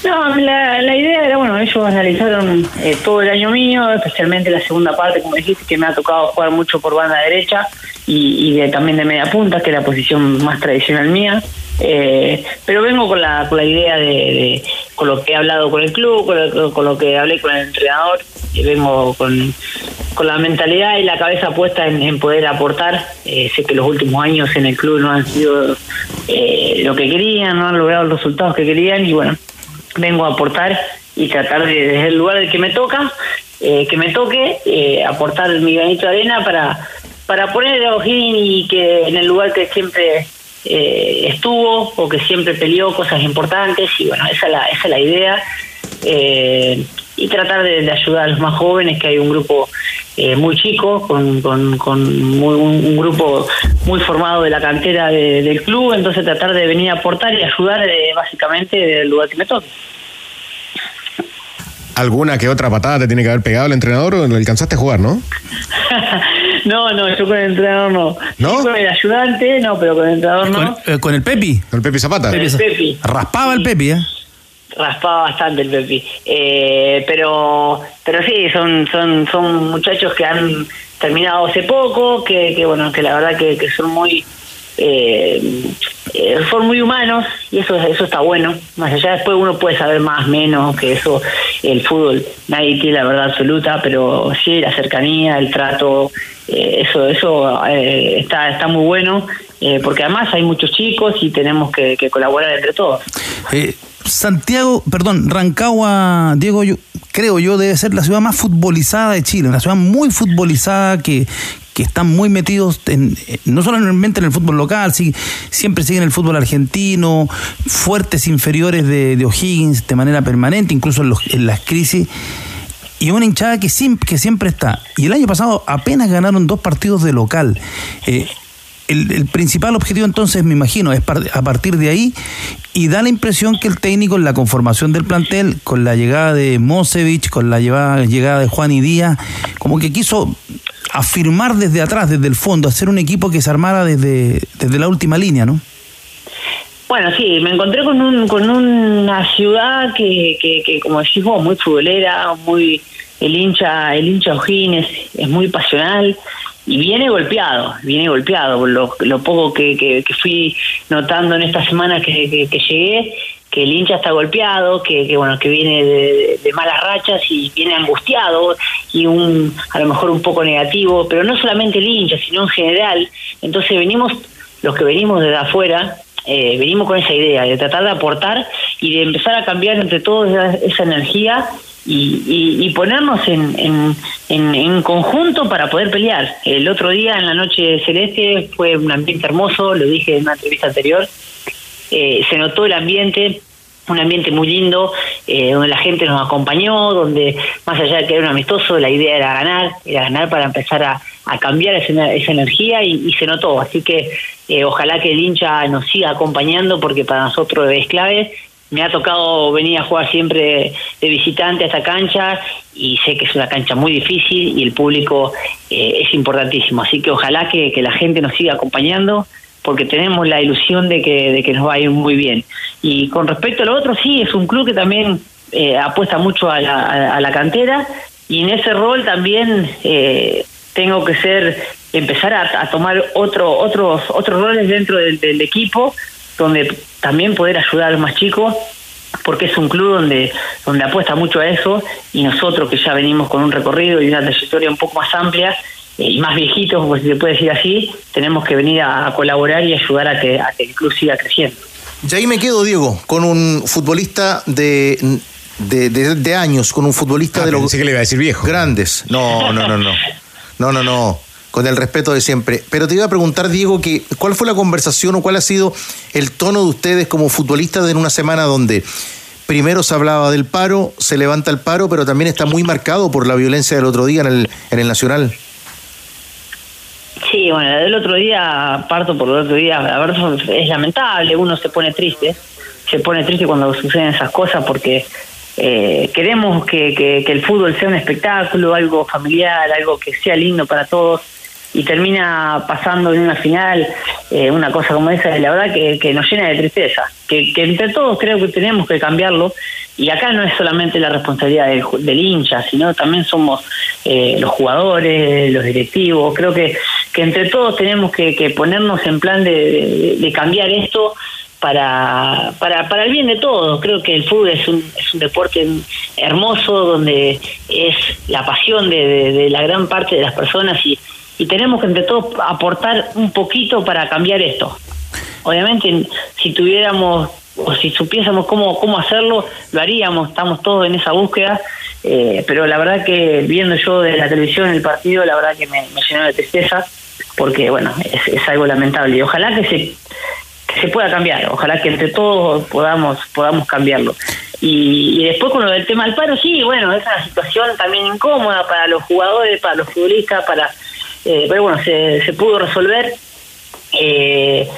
No, la, la idea era, bueno, ellos analizaron eh, todo el año mío, especialmente la segunda parte, como dijiste, que me ha tocado jugar mucho por banda derecha y, de, también de media punta, que es la posición más tradicional mía. Eh, pero vengo con la, con la idea de, de, con lo que he hablado con el club, con lo, con lo que hablé con el entrenador, y vengo con, con la mentalidad y la cabeza puesta en, en poder aportar. Eh, sé que los últimos años en el club no han sido eh, lo que querían, no han logrado los resultados que querían y bueno, vengo a aportar y tratar de, desde el lugar del que me toca, eh, que me toque, eh, aportar mi granito de arena para, para poner a O'Higgins y que en el lugar que siempre eh, estuvo o que siempre peleó cosas importantes y bueno, esa es la, esa es la idea. Eh, y tratar de, de, ayudar a los más jóvenes, que hay un grupo eh, muy chico, con, con, con muy, un, un, grupo muy formado de la cantera de, del club, entonces tratar de venir a aportar y ayudar eh, básicamente del lugar que me toque. ¿Alguna que otra patada te tiene que haber pegado el entrenador o alcanzaste a jugar, no? no, no, yo con el entrenador no. ¿No? Sí, con el ayudante, no, pero con el entrenador no. ¿Con, eh, ¿con el Pepi? ¿Con el Pepi Zapata? Con el Pepi. Raspaba el Pepi, ¿eh? Raspaba bastante el Pepi. Eh, pero pero sí, son son son muchachos que han terminado hace poco, que, que bueno, que la verdad que, son muy eh, eh, son muy humanos y eso eso está bueno. Más allá después uno puede saber más, menos, que eso el fútbol nadie tiene la verdad absoluta, pero sí la cercanía, el trato, eh, eso eso eh, está está muy bueno. Porque además hay muchos chicos y tenemos que, que colaborar entre todos. Santiago, perdón, Rancagua, Diego, creo yo debe ser la ciudad más futbolizada de Chile, una ciudad muy futbolizada que, que están muy metidos en, no solamente en el fútbol local, sí, siempre siguen el fútbol argentino, fuertes inferiores de, de O'Higgins de manera permanente, incluso en, los, en las crisis y una hinchada que que siempre está. Y el año pasado apenas ganaron dos partidos de local. Eh, el, principal objetivo entonces, me imagino, es a partir de ahí y da la impresión que el técnico en la conformación del plantel, con la llegada de Mosevich, con la llegada de Juan y Díaz, como que quiso afirmar desde atrás, desde el fondo, hacer un equipo que se armara desde, desde la última línea, ¿no? Bueno, sí, me encontré con un con una ciudad que, que, que como decís vos, muy futbolera, muy el hincha, el hincha es muy pasional, y viene golpeado, viene golpeado, lo, lo poco que, que, fui notando en esta semana que, que, llegué, que el hincha está golpeado, que, que, bueno, que viene de, de malas rachas y viene angustiado y un a lo mejor un poco negativo, pero no solamente el hincha, sino en general. Entonces venimos, los que venimos desde afuera, eh, venimos con esa idea de tratar de aportar y de empezar a cambiar entre todos esa, esa energía y, y- y ponernos en, en, en- en conjunto para poder pelear. El otro día en la noche celeste fue un ambiente hermoso, lo dije en una entrevista anterior, eh, se notó el ambiente, un ambiente muy lindo, eh, donde la gente nos acompañó, donde más allá de que era un amistoso, la idea era ganar, era ganar para empezar a, a cambiar esa, esa energía y, se notó. Así que eh, ojalá que el hincha nos siga acompañando porque para nosotros es clave. Me ha tocado venir a jugar siempre de visitante a esta cancha y sé que es una cancha muy difícil y el público eh, es importantísimo. Así que ojalá que, que la gente nos siga acompañando porque tenemos la ilusión de que, de que nos va a ir muy bien. Y con respecto a lo otro, sí, es un club que también eh, apuesta mucho a la, a- la cantera y en ese rol también eh, tengo que ser empezar a, a tomar otro, otros otros roles dentro del, del equipo donde también poder ayudar a los más chicos porque es un club donde donde apuesta mucho a eso y nosotros que ya venimos con un recorrido y una trayectoria un poco más amplia eh, y más viejitos, pues si se puede decir así, tenemos que venir a, a colaborar y ayudar a que, a que el club siga creciendo. Y ahí me quedo, Diego, con un futbolista de, de, de- de años, con un futbolista de los. que le iba a decir viejo. Grandes. No, no, no, no. No, no, no. Con el respeto de siempre. Pero te iba a preguntar, Diego, que, ¿cuál fue la conversación o cuál ha sido el tono de ustedes como futbolistas en una semana donde primero se hablaba del paro, se levanta el paro, pero también está muy marcado por la violencia del otro día en el, en el Nacional? Sí, bueno, la del otro día, parto por el otro día, la verdad es lamentable, uno se pone triste, se pone triste cuando suceden esas cosas porque eh, queremos que, que- que el fútbol sea un espectáculo, algo familiar, algo que sea lindo para todos y termina pasando en una final eh, una cosa como esa, la verdad que, nos llena de tristeza, que, que entre todos creo que tenemos que cambiarlo y acá no es solamente la responsabilidad del, del hincha, sino también somos eh, los jugadores, los directivos, creo que, que entre todos tenemos que, ponernos en plan de cambiar esto para, para, para el bien de todos. Creo que el fútbol es un, es un deporte hermoso donde es la pasión de, de- de la gran parte de las personas y, y tenemos que entre todos aportar un poquito para cambiar esto. Obviamente, si tuviéramos o si supiésemos cómo, cómo hacerlo, lo haríamos, estamos todos en esa búsqueda, eh, pero la verdad que viendo yo de la televisión el partido, la verdad que me, llenó de tristeza, porque bueno, es, es algo lamentable y ojalá que se, que se pueda cambiar, ojalá que entre todos podamos, podamos cambiarlo. Y, y después con lo del tema del paro, sí, bueno, es una situación también incómoda para los jugadores, para los futbolistas, para eh, pero bueno, se, se pudo resolver. Eh,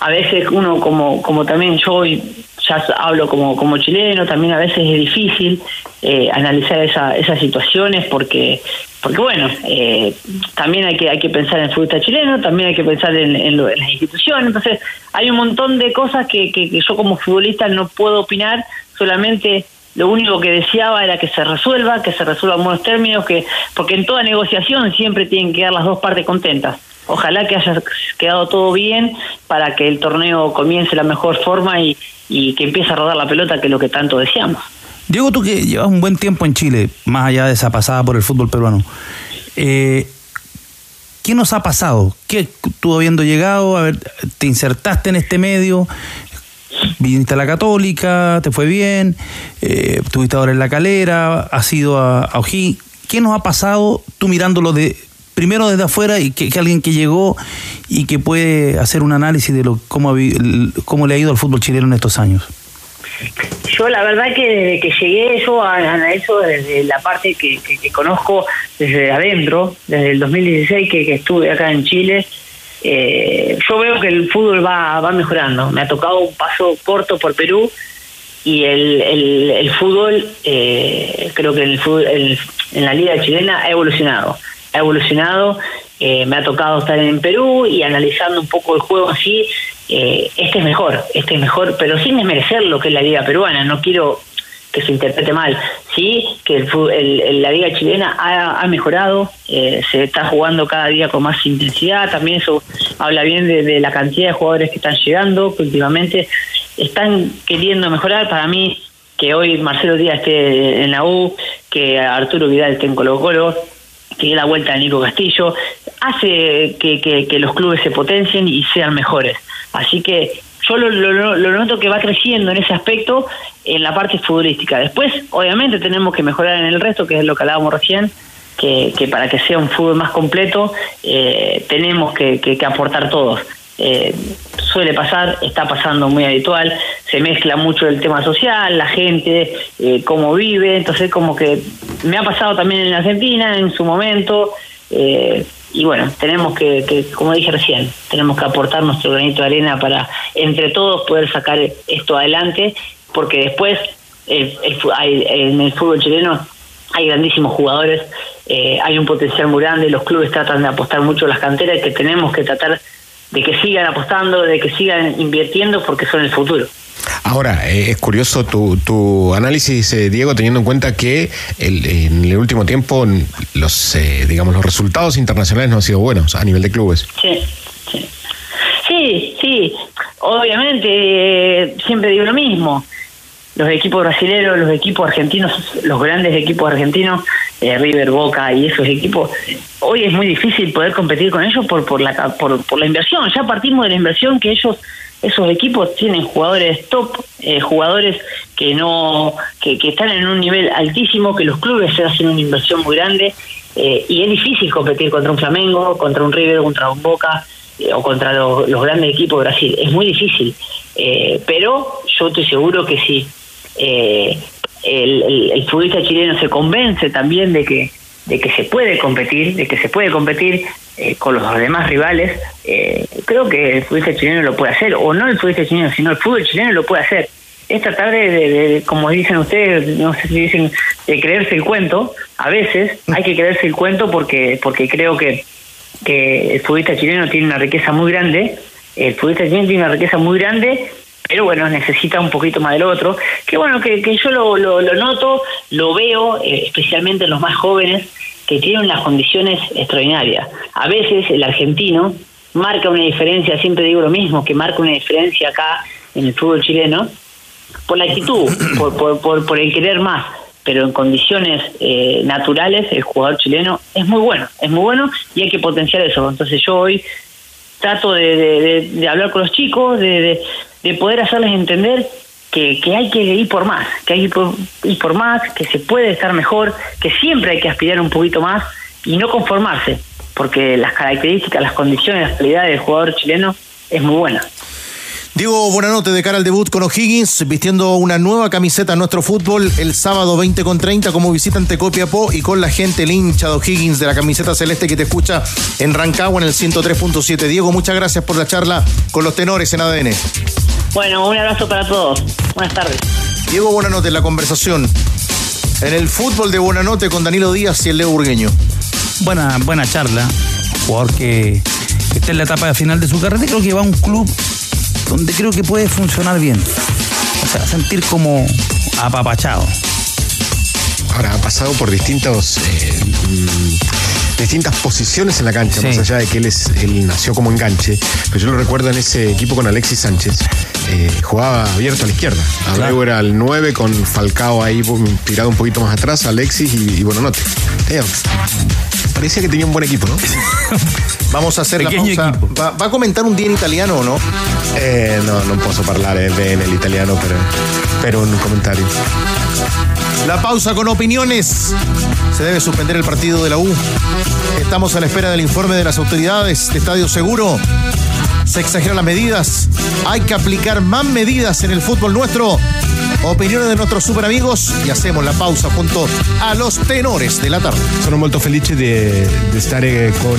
a veces uno como, como también yo hoy ya hablo como, como chileno, también a veces es difícil eh, analizar esa, esas situaciones porque porque bueno, eh, también hay que hay que pensar en el futbolista chileno, también hay que pensar en, en lo- en las instituciones, entonces hay un montón de cosas que, que, que yo como futbolista no puedo opinar, solamente lo único que deseaba era que se resuelva, que se resuelva en buenos términos, que porque en toda negociación siempre tienen que quedar las dos partes contentas. Ojalá que haya quedado todo bien para que el torneo comience de la mejor forma y, que empiece a rodar la pelota, que es lo que tanto deseamos. Diego, tú que llevas un buen tiempo en Chile, más allá de esa pasada por el fútbol peruano, eh, ¿qué nos ha pasado? ¿Qué tú habiendo llegado, te insertaste en este medio, viniste a la Católica, te fue bien, eh, estuviste ahora en la Calera, has ido a, Ojí. ¿Qué nos ha pasado tú mirándolo de primero desde afuera y que, alguien que llegó y que puede hacer un análisis de lo cómo, cómo le ha ido al fútbol chileno en estos años? Yo la verdad que desde que llegué yo a- analizo desde la parte que, que- que conozco desde adentro, desde el 2016 que, que estuve acá en Chile, eh, yo veo que el fútbol va, va mejorando. Me ha tocado un paso corto por Perú y el, el, fútbol, eh, creo que el fútbol, el- en la liga chilena ha evolucionado. Ha evolucionado, eh, me ha tocado estar en Perú y analizando un poco el juego así, eh, este es mejor, este es mejor, pero sin desmerecer lo que es la liga peruana, no quiero que se interprete mal, sí, que el, el- la liga chilena ha, mejorado, eh, se está jugando cada día con más intensidad, también eso habla bien de, la cantidad de jugadores que están llegando, que últimamente están queriendo mejorar. Para mí, que hoy Marcelo Díaz esté en la U, que Arturo Vidal esté en Colo Colo, que dé la vuelta a Nico Castillo, hace que- que los clubes se potencien y sean mejores. Así que yo lo, lo- noto que va creciendo en ese aspecto en la parte futbolística. Después, obviamente, tenemos que mejorar en el resto, que es lo que hablábamos recién, que, para que sea un fútbol más completo eh, tenemos que aportar todos. Eh, suele pasar, está pasando muy habitual, se mezcla mucho el tema social, la gente, eh, cómo vive, entonces como que me ha pasado también en Argentina en su momento, eh, y bueno, tenemos que, como dije recién, tenemos que aportar nuestro granito de arena para entre todos poder sacar esto adelante, porque después el- el en el fútbol chileno hay grandísimos jugadores, eh, hay un potencial muy grande, los clubes tratan de apostar mucho a las canteras que tenemos que tratar de que sigan apostando, de que sigan invirtiendo porque son el futuro. Ahora, eh, es curioso tu, tu análisis, eh, Diego, teniendo en cuenta que el- en el último tiempo los, eh, digamos, los resultados internacionales no han sido buenos a nivel de clubes. Sí, sí. Sí, sí. Obviamente, eh, siempre digo lo mismo. Los equipos brasileños, los equipos argentinos, los grandes equipos argentinos, eh, River, Boca y esos equipos, hoy es muy difícil poder competir con ellos por por la por, por la inversión. Ya partimos de la inversión que ellos esos equipos tienen jugadores top, eh, jugadores que no que, que están en un nivel altísimo, que los clubes hacen una inversión muy grande eh, y es difícil competir contra un Flamengo, contra un River, contra un Boca eh, o contra los, grandes equipos de Brasil. Es muy difícil, pero yo estoy seguro que si eh, el, el- futbolista chileno se convence también de que de que se puede competir, de que se puede competir eh, con los demás rivales, eh, creo que el futbolista chileno lo puede hacer, o no el futbolista chileno, sino el fútbol chileno lo puede hacer. Es tratar de, de- de- como dicen ustedes, no sé si dicen, de creerse el cuento, a veces hay que creerse el cuento porque, porque creo que, que el futbolista chileno tiene una riqueza muy grande, el futbolista chileno tiene una riqueza muy grande, pero bueno, necesita un poquito más del otro, que bueno, que, que yo lo, lo, lo noto, lo veo, eh, especialmente en los más jóvenes, que tienen unas condiciones extraordinarias. A veces el argentino marca una diferencia, siempre digo lo mismo, que marca una diferencia acá en el fútbol chileno, por la actitud, por, por, por, por el querer más, pero en condiciones eh, naturales el jugador chileno es muy bueno, es muy bueno y hay que potenciar eso. Entonces yo hoy trato de, de- hablar con los chicos, de, de- de poder hacerles entender que, que hay que ir por más, que hay que ir por, más, que se puede estar mejor, que siempre hay que aspirar un poquito más y no conformarse, porque las características, las condiciones, las calidades del jugador chileno es muy buena. Diego Buenanote de cara al debut con O'Higgins, vistiendo una nueva camiseta en nuestro fútbol el sábado 20 con 30 como visitante Copiapó y con la gente el hincha de O'Higgins de la camiseta celeste que te escucha en Rancagua en el 103.7. Diego, muchas gracias por la charla con los tenores en ADN. Bueno, un abrazo para todos. Buenas tardes. Diego Buenanote en la conversación en el fútbol de Buenanote con Danilo Díaz y el Leo Burgueño. Buena, buena charla. Jugador que, que está en la etapa final de su carrera. y Creo que va a un club donde creo que puede funcionar bien. O sea, sentir como apapachado. Ahora, ha pasado por distintos, eh, mm, distintas posiciones en la cancha, más allá de que él, es, él nació como enganche. Pero yo lo recuerdo en ese equipo con Alexis Sánchez. eh, jugaba abierto a la izquierda. Abreu era el 9 con Falcao ahí tirado un poquito más atrás, Alexis y, y Buonanotte. Eh, parecía que tenía un buen equipo, ¿no? Vamos a hacer la pausa. Va, va a comentar un día en italiano o no? Eh, no, non posso parlare bene l'italiano, per, per un comentario. La pausa con opiniones. Se debe suspender el partido de la U. Estamos a la espera del informe de las autoridades de Estadio Seguro. Se exageran las medidas. Hay que aplicar más medidas en el fútbol nuestro. Opiniones de nuestros super amigos y hacemos la pausa junto a los tenores de la tarde. Sono molto felice di, di stare con,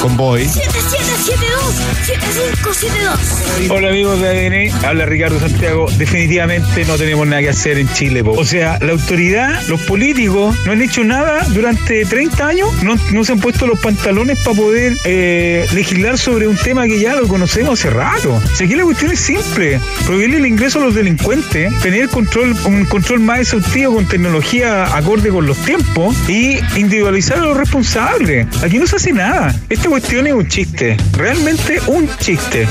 con voi. 7772-7572. Hola amigos de ADN, habla Ricardo Santiago. Definitivamente no tenemos nada que hacer en Chile. po. O sea, la autoridad, los políticos no han hecho nada durante 30 años, no, no se han puesto los pantalones para poder eh, legislar sobre un tema que ya lo conocemos hace rato. Si aquí la cuestión es simple, prohibirle el ingreso a los delincuentes, tener control, un control más exhaustivo con tecnología acorde con los tiempos y individualizar a los responsables. Aquí no se hace nada. Esta cuestión es un chiste, realmente un chiste.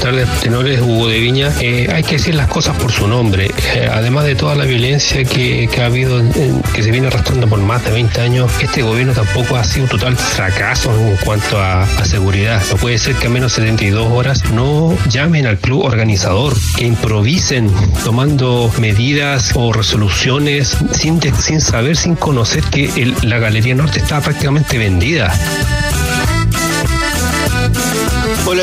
Tardes, tenores Hugo de Viña. Eh, hay que decir las cosas por su nombre. Eh, además de toda la violencia que, que ha habido, que se viene arrastrando por más de 20 años, este gobierno tampoco ha sido un total fracaso en cuanto a, seguridad. No puede ser que a menos 72 horas no llamen al club organizador, que improvisen tomando medidas o resoluciones sin, sin saber, sin conocer que la Galería Norte está prácticamente vendida.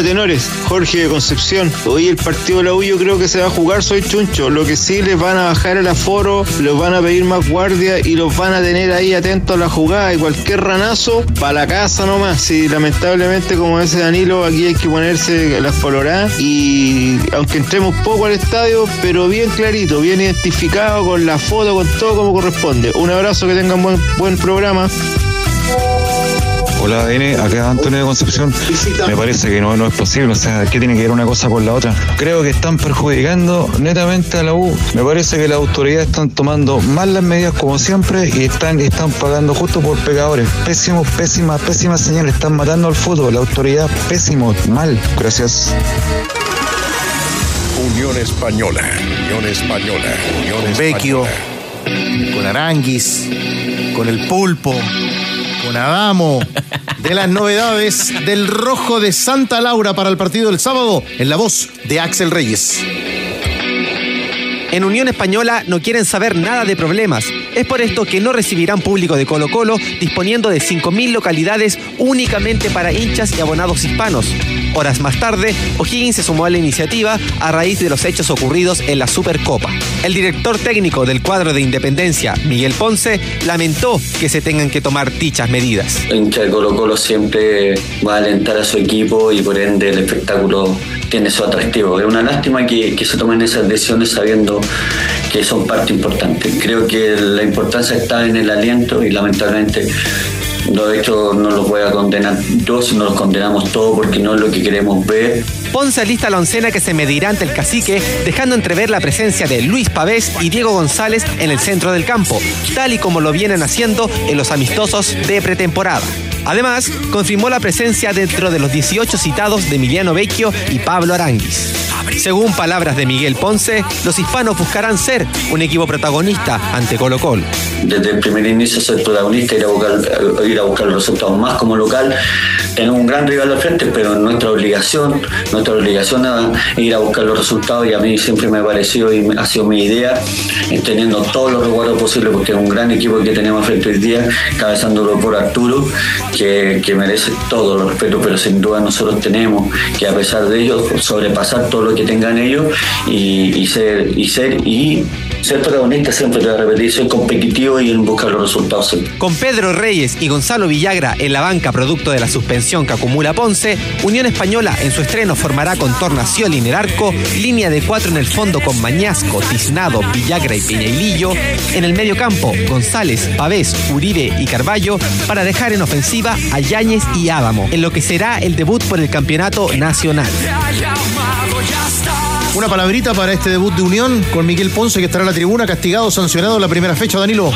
Tenores, Jorge de Concepción. Hoy el partido de la U yo creo que se va a jugar, soy chuncho. Lo que sí les van a bajar el aforo, los van a pedir más guardia y los van a tener ahí atentos a la jugada y cualquier ranazo para la casa nomás. Sí, lamentablemente como dice Danilo, aquí hay que ponerse las coloradas y aunque entremos poco al estadio, pero bien clarito, bien identificado con la foto, con todo como corresponde. Un abrazo, que tengan buen, buen programa. Hola ADN, acá Antonio de Concepción. Me parece que no, no es posible, o sea, ¿qué tiene que ver una cosa con la otra? Creo que están perjudicando netamente a la U. Me parece que las autoridades están tomando mal las medidas como siempre y están, están pagando justo por pecadores. Pésimo, pésima, pésima señal, están matando al fútbol, la autoridad pésimo, mal. Gracias. Unión Española, Unión Española, Unión Con Vecchio, con Aranguis, con el Pulpo, con Adamo. De las novedades del Rojo de Santa Laura para el partido del sábado, en la voz de Axel Reyes. En Unión Española no quieren saber nada de problemas. Es por esto que no recibirán público de Colo Colo, disponiendo de 5.000 localidades únicamente para hinchas y abonados hispanos. Horas más tarde, O'Higgins se sumó a la iniciativa a raíz de los hechos ocurridos en la Supercopa. El director técnico del cuadro de Independencia, Miguel Ponce, lamentó que se tengan que tomar dichas medidas. De Colo Colo siempre va a alentar a su equipo y por ende el espectáculo tiene su atractivo. Es una lástima que, que se tomen esas decisiones sabiendo que son parte importante. Creo que la importancia está en el aliento y lamentablemente los hechos no los voy a condenar yo, sino los condenamos todos porque no es lo que queremos ver. Ponce alista la oncena que se medirá ante el cacique, dejando entrever la presencia de Luis Pavés y Diego González en el centro del campo, tal y como lo vienen haciendo en los amistosos de pretemporada. Además, confirmó la presencia dentro de los 18 citados de Emiliano Vecchio y Pablo Aranguis. Según palabras de Miguel Ponce, los hispanos buscarán ser un equipo protagonista ante Colo Colo. desde el primer inicio ser protagonista, ir a buscar, ir a buscar los resultados más como local. Tenemos un gran rival al frente, pero nuestra obligación, nuestra obligación es ir a buscar los resultados y a mí siempre me ha parecido y ha sido mi idea, eh, teniendo todos los recuerdos posibles, porque es un gran equipo que tenemos frente hoy día, cabezándolo por Arturo, que, que merece todo el respeto, pero sin duda nosotros tenemos que a pesar de ello sobrepasar todo lo que tengan ellos y, ser y ser y ser protagonista siempre te voy a repetir, ser competitivo y en buscar los resultados. Con Pedro Reyes y Gonzalo Villagra en la banca producto de la suspensión que acumula Ponce, Unión Española en su estreno formará con Tornacioli en el arco, línea de cuatro en el fondo con Mañasco, Tiznado, Villagra y Peñailillo, en el medio campo González, Pavés, Uribe y Carballo para dejar en ofensiva a Yáñez y Ábamo, en lo que será el debut por el campeonato nacional. Una palabrita para este debut de Unión con Miguel Ponce que estará en la tribuna, castigado, sancionado en la primera fecha, Danilo.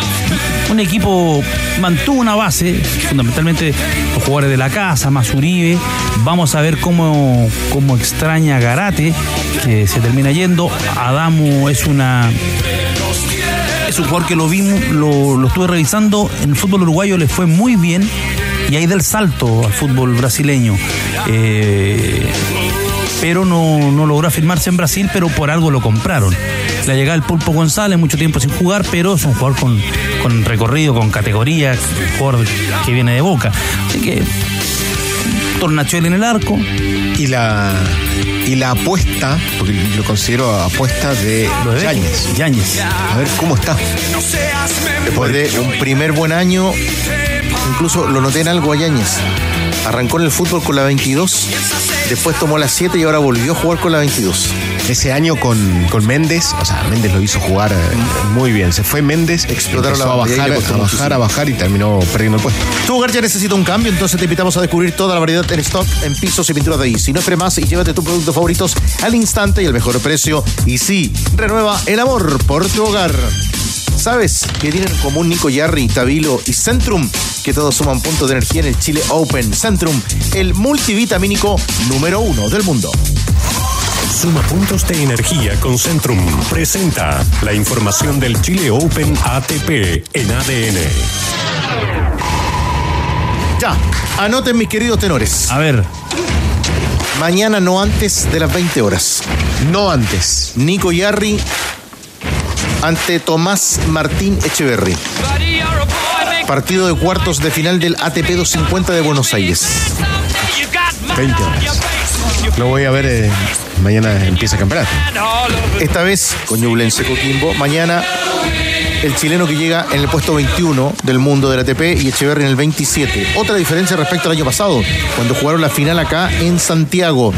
Un equipo mantuvo una base, fundamentalmente los jugadores de la casa, más. Vamos a ver cómo, cómo extraña Garate, que se termina yendo. Adamo es una. Es un jugador que lo vimos, lo, lo estuve revisando. En el fútbol uruguayo le fue muy bien y ahí del salto al fútbol brasileño. Eh, pero no, no logró afirmarse en Brasil, pero por algo lo compraron. La llegada del Pulpo González, mucho tiempo sin jugar, pero es un jugador con, con recorrido, con categoría, un jugador que viene de boca. Así que Tornachuel en el arco. Y la y la apuesta, porque lo considero apuesta de Yáñez. Yáñez. A ver cómo está. Después de un primer buen año, incluso lo noté en algo a Yáñez. Arrancó en el fútbol con la 22, después tomó la 7 y ahora volvió a jugar con la 22. Ese año con, con Méndez, o sea, Méndez lo hizo jugar eh, muy bien. Se fue Méndez, Explotaron la a bajar, a bajar, muchísimo. a bajar y terminó perdiendo el puesto. Tu hogar ya necesita un cambio, entonces te invitamos a descubrir toda la variedad en stock en pisos y pinturas de Easy. No esperes más y llévate tus productos favoritos al instante y al mejor precio. Y sí, renueva el amor por tu hogar. ¿Sabes que tienen en común Nico Yarri, Tabilo y Centrum? Que todos suman puntos de energía en el Chile Open. Centrum, el multivitamínico número uno del mundo. Suma puntos de energía con Centrum presenta la información del Chile Open ATP en ADN. Ya, anoten mis queridos tenores. A ver. Mañana no antes de las 20 horas. No antes. Nico Yarri ante Tomás Martín Echeverry. Partido de cuartos de final del ATP 250 de Buenos Aires. 20 horas. Lo voy a ver. eh, mañana empieza el campeonato. Esta vez con Ñublense Coquimbo. Mañana el chileno que llega en el puesto 21 del mundo del ATP y Echeverry en el 27. Otra diferencia respecto al año pasado, cuando jugaron la final acá en Santiago.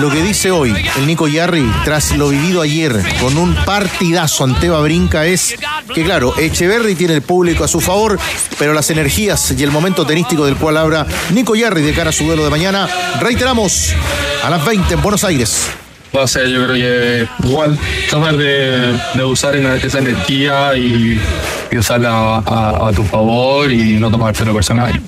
Lo que dice hoy el Nico Yarri, tras lo vivido ayer con un partidazo ante Brinca, es que, claro, Echeverry tiene el público a su favor, pero las energías y el momento tenístico del cual habla Nico Yarri de cara a su duelo de mañana, reiteramos, a las 20 en Buenos Aires. Va a ser, yo creo que igual, tratar de, usar esa energía y, usarla a, tu favor y no tomártelo personal.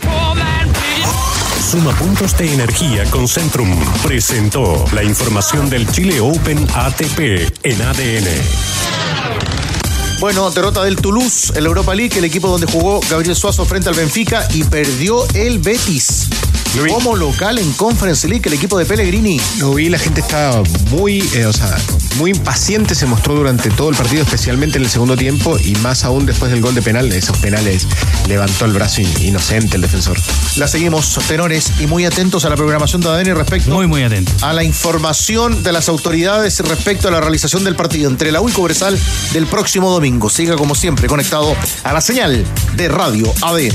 Suma puntos de energía con Centrum presentó la información del Chile Open ATP en ADN. Bueno, derrota del Toulouse en la Europa League, el equipo donde jugó Gabriel Suazo frente al Benfica y perdió el Betis. Como local en Conference League, el equipo de Pellegrini. Lo vi, la gente estaba muy, eh, o sea, muy impaciente, se mostró durante todo el partido, especialmente en el segundo tiempo y más aún después del gol de penal. Esos penales levantó el brazo in- inocente el defensor. La seguimos, tenores, y muy atentos a la programación de ADN respecto Muy, muy atento. a la información de las autoridades respecto a la realización del partido entre la U y Cobresal del próximo domingo. Siga como siempre conectado a la señal de Radio ADN.